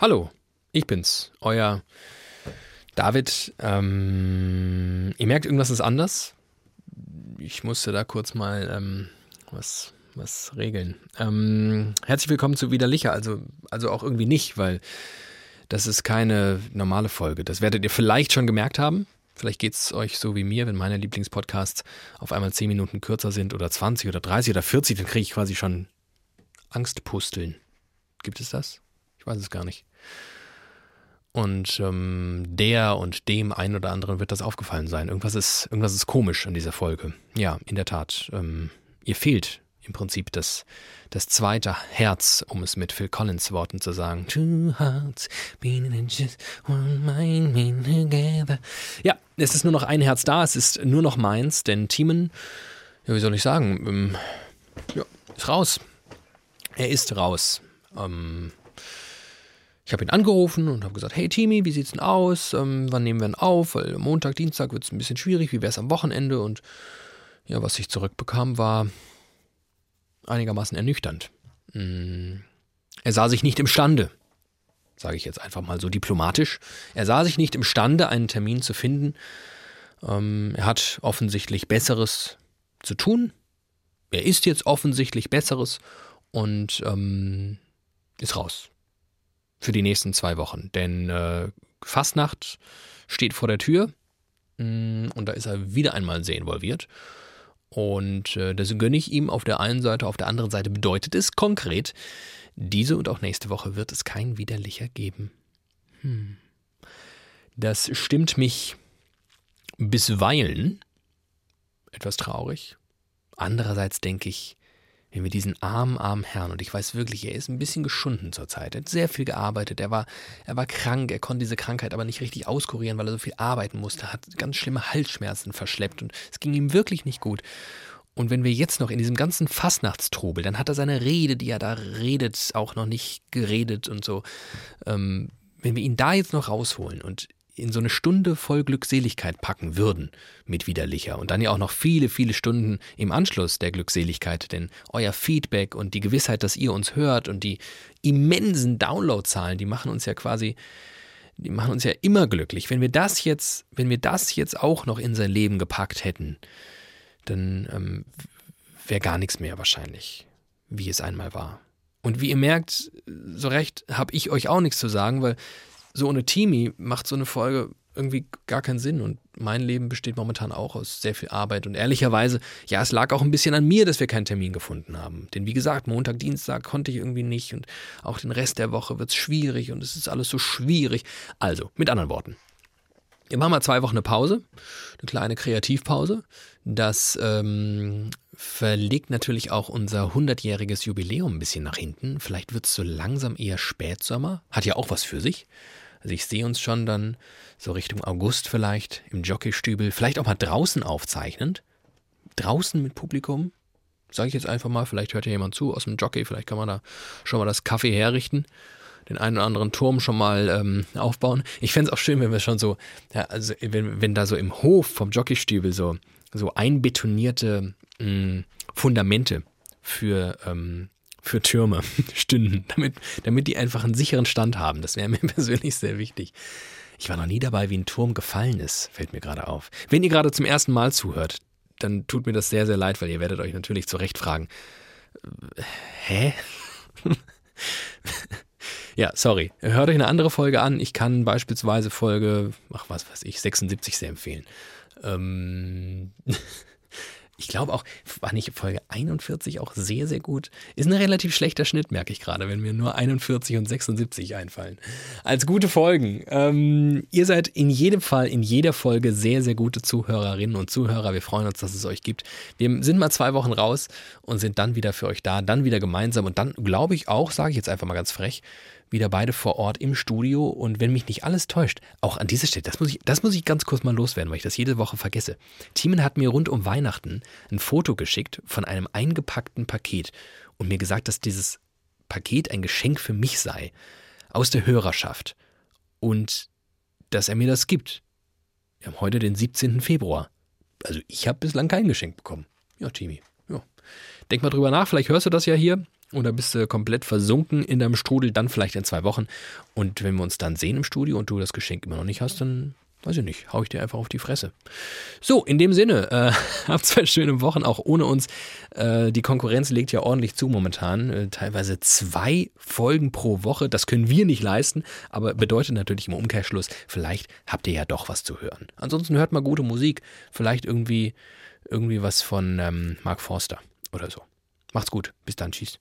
Hallo, ich bin's, euer David. Ähm, ihr merkt, irgendwas ist anders. Ich musste da kurz mal ähm, was, was regeln. Ähm, herzlich willkommen zu Widerlicher, also, also auch irgendwie nicht, weil das ist keine normale Folge. Das werdet ihr vielleicht schon gemerkt haben. Vielleicht geht es euch so wie mir, wenn meine Lieblingspodcasts auf einmal 10 Minuten kürzer sind oder 20 oder 30 oder 40, dann kriege ich quasi schon Angstpusteln. Gibt es das? Ich weiß es gar nicht. Und ähm, der und dem einen oder anderen wird das aufgefallen sein. Irgendwas ist, irgendwas ist komisch an dieser Folge. Ja, in der Tat. Ähm, ihr fehlt im Prinzip das, das zweite Herz, um es mit Phil Collins Worten zu sagen. Two hearts beating in just one mind beating together. Ja, es ist nur noch ein Herz da, es ist nur noch meins, denn Timon, ja, wie soll ich sagen, ähm, ja, ist raus. Er ist raus. Ähm, ich habe ihn angerufen und habe gesagt, hey Timi, wie sieht's denn aus? Ähm, wann nehmen wir ihn auf? Weil Montag, Dienstag wird es ein bisschen schwierig. Wie wäre es am Wochenende? Und ja, was ich zurückbekam, war einigermaßen ernüchternd. Mm, er sah sich nicht imstande, sage ich jetzt einfach mal so diplomatisch, er sah sich nicht imstande, einen Termin zu finden. Ähm, er hat offensichtlich Besseres zu tun. Er ist jetzt offensichtlich Besseres und ähm, ist raus für die nächsten zwei Wochen. Denn äh, Fastnacht steht vor der Tür mm, und da ist er wieder einmal sehr involviert. Und äh, das gönne ich ihm auf der einen Seite, auf der anderen Seite bedeutet es konkret, diese und auch nächste Woche wird es kein Widerlicher geben. Hm. Das stimmt mich bisweilen etwas traurig. Andererseits denke ich, wenn wir diesen armen, armen Herrn, und ich weiß wirklich, er ist ein bisschen geschunden zurzeit, er hat sehr viel gearbeitet, er war, er war krank, er konnte diese Krankheit aber nicht richtig auskurieren, weil er so viel arbeiten musste, hat ganz schlimme Halsschmerzen verschleppt und es ging ihm wirklich nicht gut. Und wenn wir jetzt noch in diesem ganzen Fastnachtstrubel, dann hat er seine Rede, die er da redet, auch noch nicht geredet und so. Ähm, wenn wir ihn da jetzt noch rausholen und in so eine Stunde voll Glückseligkeit packen würden mit Widerlicher und dann ja auch noch viele, viele Stunden im Anschluss der Glückseligkeit, denn euer Feedback und die Gewissheit, dass ihr uns hört und die immensen Downloadzahlen, die machen uns ja quasi, die machen uns ja immer glücklich. Wenn wir das jetzt, wenn wir das jetzt auch noch in sein Leben gepackt hätten, dann ähm, wäre gar nichts mehr wahrscheinlich, wie es einmal war. Und wie ihr merkt, so recht habe ich euch auch nichts zu sagen, weil so ohne Teamy macht so eine Folge irgendwie gar keinen Sinn. Und mein Leben besteht momentan auch aus sehr viel Arbeit. Und ehrlicherweise, ja, es lag auch ein bisschen an mir, dass wir keinen Termin gefunden haben. Denn wie gesagt, Montag, Dienstag konnte ich irgendwie nicht. Und auch den Rest der Woche wird es schwierig und es ist alles so schwierig. Also, mit anderen Worten. Wir machen mal zwei Wochen eine Pause, eine kleine Kreativpause. Das ähm, verlegt natürlich auch unser 100-jähriges Jubiläum ein bisschen nach hinten. Vielleicht wird es so langsam eher Spätsommer. Hat ja auch was für sich. Also ich sehe uns schon dann so Richtung August vielleicht im Jockeystübel, vielleicht auch mal draußen aufzeichnend. Draußen mit Publikum. Sage ich jetzt einfach mal, vielleicht hört ja jemand zu aus dem Jockey, vielleicht kann man da schon mal das Kaffee herrichten den einen oder anderen Turm schon mal ähm, aufbauen. Ich fände es auch schön, wenn wir schon so, ja, also wenn, wenn da so im Hof vom Jockeystübel so, so einbetonierte mh, mm, Fundamente für ähm, für Türme stünden, damit, damit die einfach einen sicheren Stand haben. Das wäre mir persönlich sehr wichtig. Ich war noch nie dabei, wie ein Turm gefallen ist, fällt mir gerade auf. Wenn ihr gerade zum ersten Mal zuhört, dann tut mir das sehr, sehr leid, weil ihr werdet euch natürlich zu Recht fragen, äh, hä? ja, sorry. Hört euch eine andere Folge an. Ich kann beispielsweise Folge, ach was weiß ich, 76 sehr empfehlen. Ähm ich glaube auch, war nicht Folge 41 auch sehr, sehr gut. Ist ein relativ schlechter Schnitt, merke ich gerade, wenn mir nur 41 und 76 einfallen. Als gute Folgen. Ähm, ihr seid in jedem Fall, in jeder Folge sehr, sehr gute Zuhörerinnen und Zuhörer. Wir freuen uns, dass es euch gibt. Wir sind mal zwei Wochen raus und sind dann wieder für euch da, dann wieder gemeinsam und dann glaube ich auch, sage ich jetzt einfach mal ganz frech, wieder beide vor Ort im Studio und wenn mich nicht alles täuscht, auch an dieser Stelle, das muss ich, das muss ich ganz kurz mal loswerden, weil ich das jede Woche vergesse. Thiemen hat mir rund um Weihnachten ein Foto geschickt von einem eingepackten Paket und mir gesagt, dass dieses Paket ein Geschenk für mich sei aus der Hörerschaft. Und dass er mir das gibt. Wir haben heute den 17. Februar. Also ich habe bislang kein Geschenk bekommen. Ja, Timmy. Ja. Denk mal drüber nach, vielleicht hörst du das ja hier oder bist du komplett versunken in deinem Strudel, dann vielleicht in zwei Wochen. Und wenn wir uns dann sehen im Studio und du das Geschenk immer noch nicht hast, dann weiß ich nicht, hau ich dir einfach auf die Fresse. So, in dem Sinne, äh, habt zwei schöne Wochen auch ohne uns. Äh, die Konkurrenz legt ja ordentlich zu momentan. Äh, teilweise zwei Folgen pro Woche. Das können wir nicht leisten, aber bedeutet natürlich im Umkehrschluss, vielleicht habt ihr ja doch was zu hören. Ansonsten hört mal gute Musik. Vielleicht irgendwie, irgendwie was von ähm, Mark Forster oder so. Macht's gut. Bis dann. Tschüss.